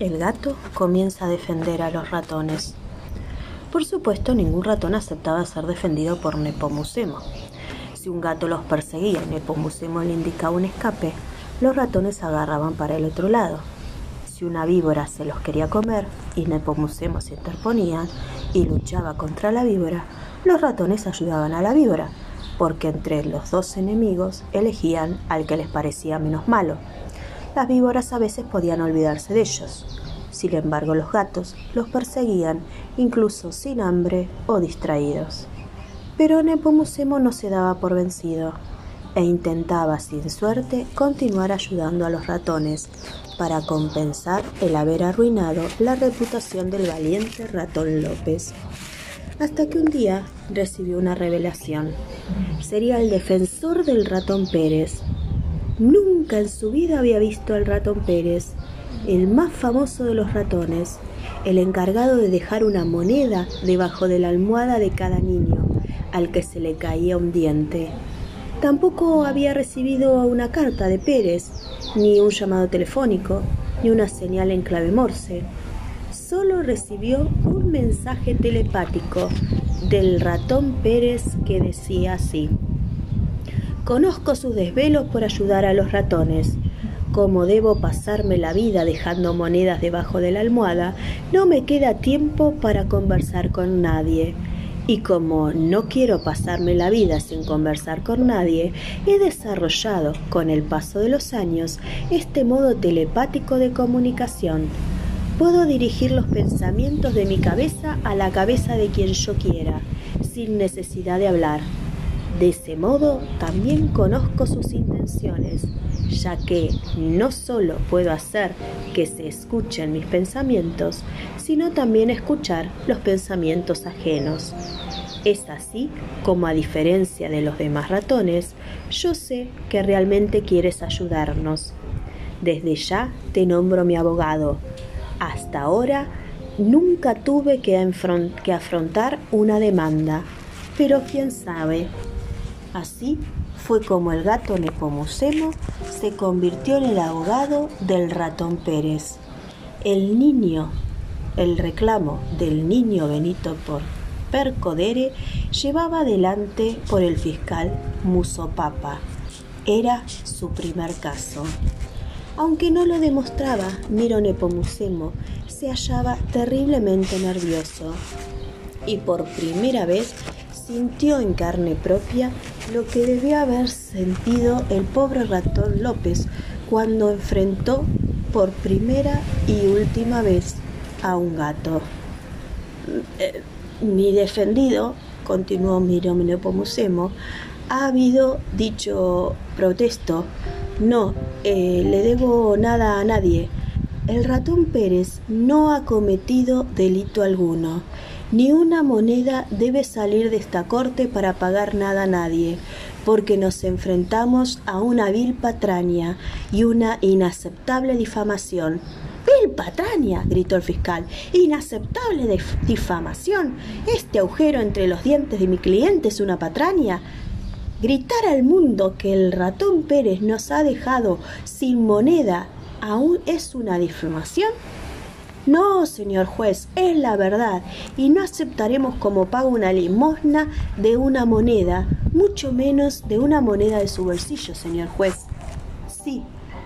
El gato comienza a defender a los ratones. Por supuesto, ningún ratón aceptaba ser defendido por Nepomucemo. Si un gato los perseguía y Nepomucemo le indicaba un escape, los ratones agarraban para el otro lado. Si una víbora se los quería comer y Nepomucemo se interponía y luchaba contra la víbora, los ratones ayudaban a la víbora, porque entre los dos enemigos elegían al que les parecía menos malo. Las víboras a veces podían olvidarse de ellos. Sin embargo, los gatos los perseguían incluso sin hambre o distraídos. Pero Nepomucemo no se daba por vencido e intentaba sin suerte continuar ayudando a los ratones para compensar el haber arruinado la reputación del valiente ratón López. Hasta que un día recibió una revelación. Sería el defensor del ratón Pérez. Nunca en su vida había visto al ratón Pérez, el más famoso de los ratones, el encargado de dejar una moneda debajo de la almohada de cada niño, al que se le caía un diente. Tampoco había recibido una carta de Pérez, ni un llamado telefónico, ni una señal en clave morse. Solo recibió un mensaje telepático del ratón Pérez que decía así. Conozco sus desvelos por ayudar a los ratones. Como debo pasarme la vida dejando monedas debajo de la almohada, no me queda tiempo para conversar con nadie. Y como no quiero pasarme la vida sin conversar con nadie, he desarrollado con el paso de los años este modo telepático de comunicación. Puedo dirigir los pensamientos de mi cabeza a la cabeza de quien yo quiera, sin necesidad de hablar. De ese modo también conozco sus intenciones, ya que no solo puedo hacer que se escuchen mis pensamientos, sino también escuchar los pensamientos ajenos. Es así como a diferencia de los demás ratones, yo sé que realmente quieres ayudarnos. Desde ya te nombro mi abogado. Hasta ahora nunca tuve que, afrontar una demanda, pero quién sabe, Así fue como el gato Nepomucemo se convirtió en el abogado del ratón Pérez. El niño, el reclamo del niño Benito por Percodere llevaba adelante por el fiscal Musopapa. Era su primer caso. Aunque no lo demostraba, Miro Nepomucemo se hallaba terriblemente nervioso y por primera vez sintió en carne propia lo que debió haber sentido el pobre ratón López cuando enfrentó por primera y última vez a un gato. Eh, mi defendido, continuó Miro Nepomucemo, ha habido dicho protesto. No, eh, le debo nada a nadie. El ratón Pérez no ha cometido delito alguno. Ni una moneda debe salir de esta corte para pagar nada a nadie, porque nos enfrentamos a una vil patraña y una inaceptable difamación. ¡Vil patraña! gritó el fiscal. ¡Inaceptable difamación! ¿Este agujero entre los dientes de mi cliente es una patraña? Gritar al mundo que el ratón Pérez nos ha dejado sin moneda aún es una difamación. No, señor juez, es la verdad, y no aceptaremos como pago una limosna de una moneda, mucho menos de una moneda de su bolsillo, señor juez. Sí,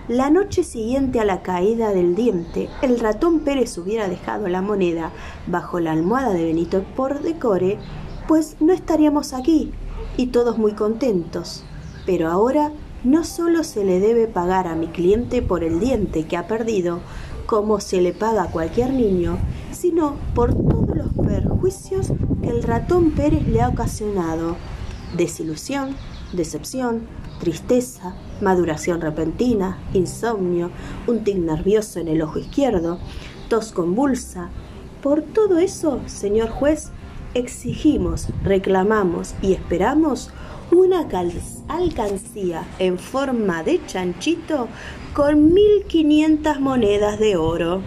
la noche siguiente a la caída del diente, el ratón Pérez hubiera dejado la moneda bajo la almohada de Benito por decore, pues no estaríamos aquí, y todos muy contentos. Pero ahora no solo se le debe pagar a mi cliente por el diente que ha perdido, como se le paga a cualquier niño, sino por todos los perjuicios que el ratón Pérez le ha ocasionado. Desilusión, decepción, tristeza, maduración repentina, insomnio, un tic nervioso en el ojo izquierdo, tos convulsa. Por todo eso, señor juez, exigimos, reclamamos y esperamos una alcancía en forma de chanchito con 1500 monedas de oro.